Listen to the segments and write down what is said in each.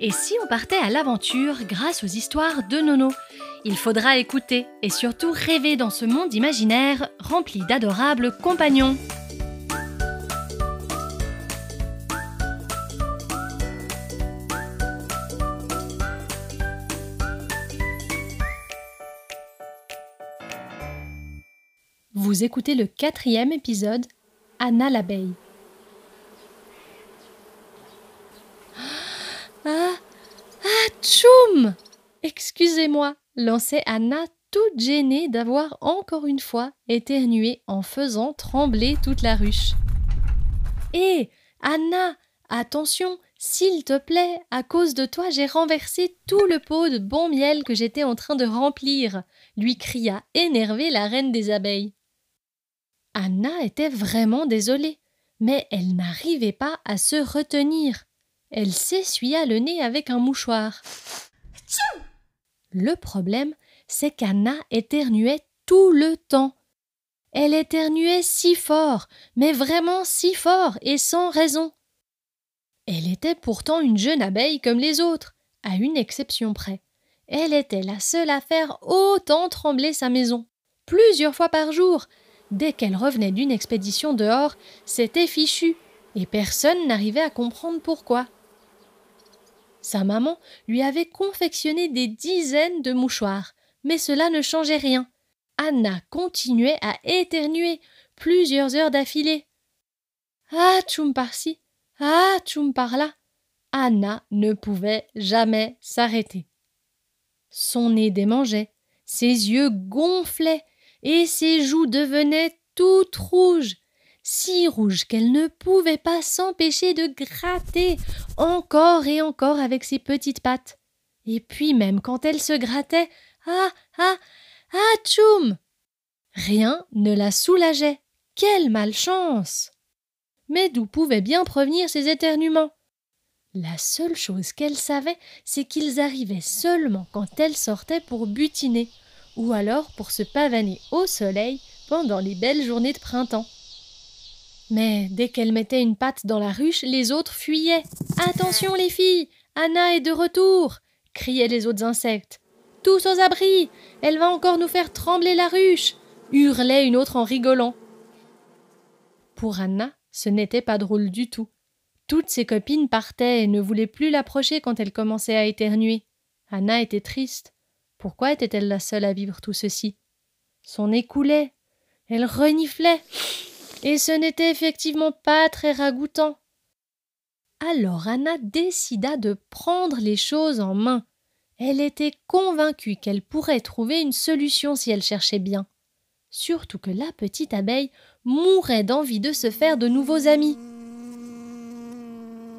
Et si on partait à l'aventure grâce aux histoires de Nono? Il faudra écouter et surtout rêver dans ce monde imaginaire rempli d'adorables compagnons. Vous écoutez le quatrième épisode, Anna l'abeille. Ah Ah Tchoum Excusez-moi, lançait Anna toute gênée d'avoir encore une fois éternué en faisant trembler toute la ruche. Hé Anna Attention S'il te plaît, à cause de toi, j'ai renversé tout le pot de bon miel que j'étais en train de remplir, lui cria énervée la reine des abeilles. Anna était vraiment désolée, mais elle n'arrivait pas à se retenir. Elle s'essuya le nez avec un mouchoir. Le problème, c'est qu'Anna éternuait tout le temps. Elle éternuait si fort, mais vraiment si fort et sans raison. Elle était pourtant une jeune abeille comme les autres, à une exception près. Elle était la seule à faire autant trembler sa maison, plusieurs fois par jour, Dès qu'elle revenait d'une expédition dehors, c'était fichu, et personne n'arrivait à comprendre pourquoi. Sa maman lui avait confectionné des dizaines de mouchoirs, mais cela ne changeait rien. Anna continuait à éternuer plusieurs heures d'affilée. Ah, tchoum par-ci, ah, tchoum par-là. Anna ne pouvait jamais s'arrêter. Son nez démangeait, ses yeux gonflaient, et ses joues devenaient toutes rouges, si rouges qu'elle ne pouvait pas s'empêcher de gratter encore et encore avec ses petites pattes. Et puis même quand elle se grattait, ah ah ah tchoum Rien ne la soulageait. Quelle malchance Mais d'où pouvaient bien provenir ces éternuements? La seule chose qu'elle savait, c'est qu'ils arrivaient seulement quand elle sortait pour butiner, ou alors pour se pavaner au soleil pendant les belles journées de printemps. Mais dès qu'elle mettait une patte dans la ruche, les autres fuyaient. Attention les filles, Anna est de retour criaient les autres insectes. Tous aux abris Elle va encore nous faire trembler la ruche hurlait une autre en rigolant. Pour Anna, ce n'était pas drôle du tout. Toutes ses copines partaient et ne voulaient plus l'approcher quand elle commençait à éternuer. Anna était triste. Pourquoi était-elle la seule à vivre tout ceci? Son nez coulait, elle reniflait, et ce n'était effectivement pas très ragoûtant. Alors Anna décida de prendre les choses en main. Elle était convaincue qu'elle pourrait trouver une solution si elle cherchait bien. Surtout que la petite abeille mourait d'envie de se faire de nouveaux amis.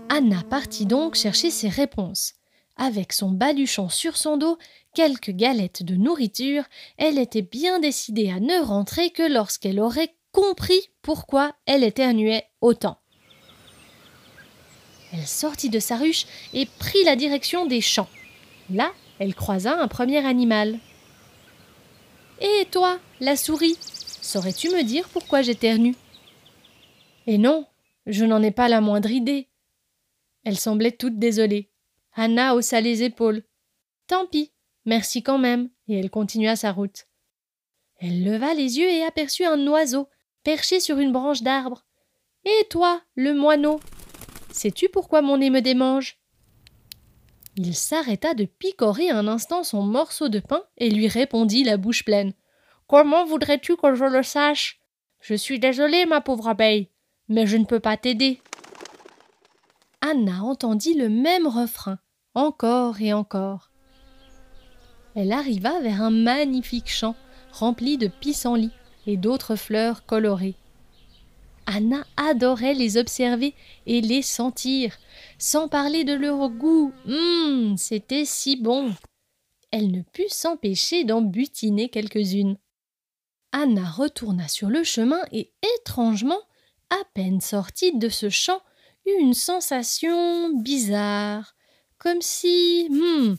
Anna partit donc chercher ses réponses. Avec son baluchon sur son dos, quelques galettes de nourriture, elle était bien décidée à ne rentrer que lorsqu'elle aurait compris pourquoi elle éternuait autant. Elle sortit de sa ruche et prit la direction des champs. Là, elle croisa un premier animal. Et toi, la souris, saurais-tu me dire pourquoi j'éternue? Et non, je n'en ai pas la moindre idée. Elle semblait toute désolée. Anna haussa les épaules. Tant pis, merci quand même, et elle continua sa route. Elle leva les yeux et aperçut un oiseau, perché sur une branche d'arbre. Et toi, le moineau Sais-tu pourquoi mon nez me démange? Il s'arrêta de picorer un instant son morceau de pain et lui répondit la bouche pleine. Comment voudrais-tu que je le sache? Je suis désolée, ma pauvre abeille, mais je ne peux pas t'aider. Anna entendit le même refrain, encore et encore. Elle arriva vers un magnifique champ rempli de pissenlits et d'autres fleurs colorées. Anna adorait les observer et les sentir, sans parler de leur goût. Hum, c'était si bon. Elle ne put s'empêcher d'en butiner quelques-unes. Anna retourna sur le chemin et, étrangement, à peine sortie de ce champ, eut une sensation bizarre, comme si. Hmm,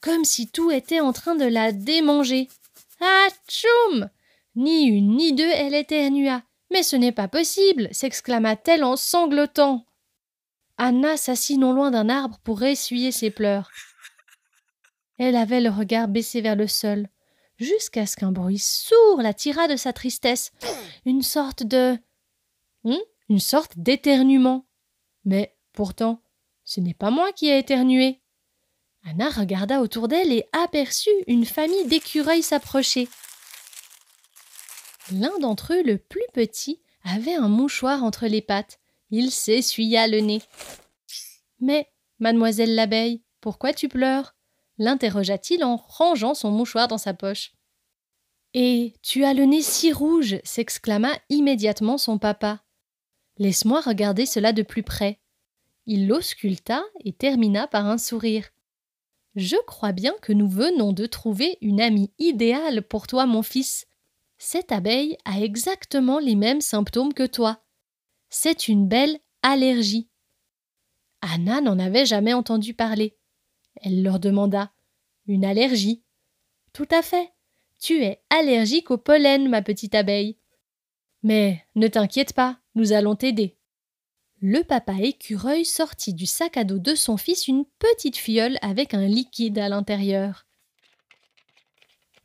comme si tout était en train de la démanger. Ah tchoum Ni une ni deux, elle éternua. Mais ce n'est pas possible s'exclama-t-elle en sanglotant. Anna s'assit non loin d'un arbre pour essuyer ses pleurs. Elle avait le regard baissé vers le sol, jusqu'à ce qu'un bruit sourd la tira de sa tristesse, une sorte de. Hmm, une sorte d'éternuement. Mais pourtant, ce n'est pas moi qui ai éternué. Anna regarda autour d'elle et aperçut une famille d'écureuils s'approcher. L'un d'entre eux, le plus petit, avait un mouchoir entre les pattes. Il s'essuya le nez. Mais, mademoiselle l'abeille, pourquoi tu pleures? l'interrogea-t-il en rangeant son mouchoir dans sa poche. Et tu as le nez si rouge s'exclama immédiatement son papa. Laisse-moi regarder cela de plus près. Il l'ausculta et termina par un sourire. Je crois bien que nous venons de trouver une amie idéale pour toi, mon fils. Cette abeille a exactement les mêmes symptômes que toi. C'est une belle allergie. Anna n'en avait jamais entendu parler. Elle leur demanda Une allergie? Tout à fait. Tu es allergique au pollen, ma petite abeille. Mais ne t'inquiète pas, nous allons t'aider. Le papa écureuil sortit du sac à dos de son fils une petite fiole avec un liquide à l'intérieur.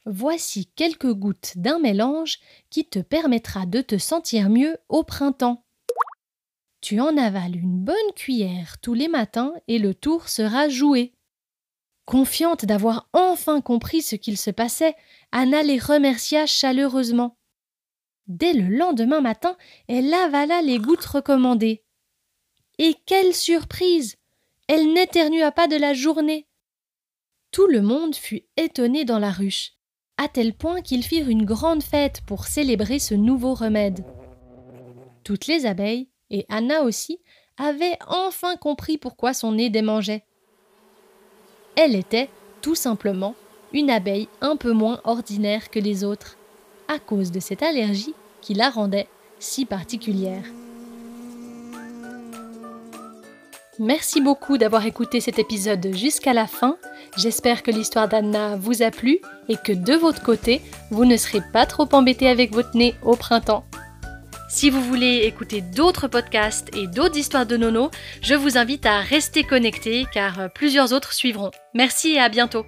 Voici quelques gouttes d'un mélange qui te permettra de te sentir mieux au printemps. Tu en avales une bonne cuillère tous les matins et le tour sera joué. Confiante d'avoir enfin compris ce qu'il se passait, Anna les remercia chaleureusement. Dès le lendemain matin, elle avala les gouttes recommandées. Et quelle surprise. Elle n'éternua pas de la journée. Tout le monde fut étonné dans la ruche, à tel point qu'ils firent une grande fête pour célébrer ce nouveau remède. Toutes les abeilles, et Anna aussi, avaient enfin compris pourquoi son nez démangeait. Elle était, tout simplement, une abeille un peu moins ordinaire que les autres, à cause de cette allergie qui la rendait si particulière. Merci beaucoup d'avoir écouté cet épisode jusqu'à la fin. J'espère que l'histoire d'Anna vous a plu et que de votre côté, vous ne serez pas trop embêté avec votre nez au printemps. Si vous voulez écouter d'autres podcasts et d'autres histoires de Nono, je vous invite à rester connecté car plusieurs autres suivront. Merci et à bientôt.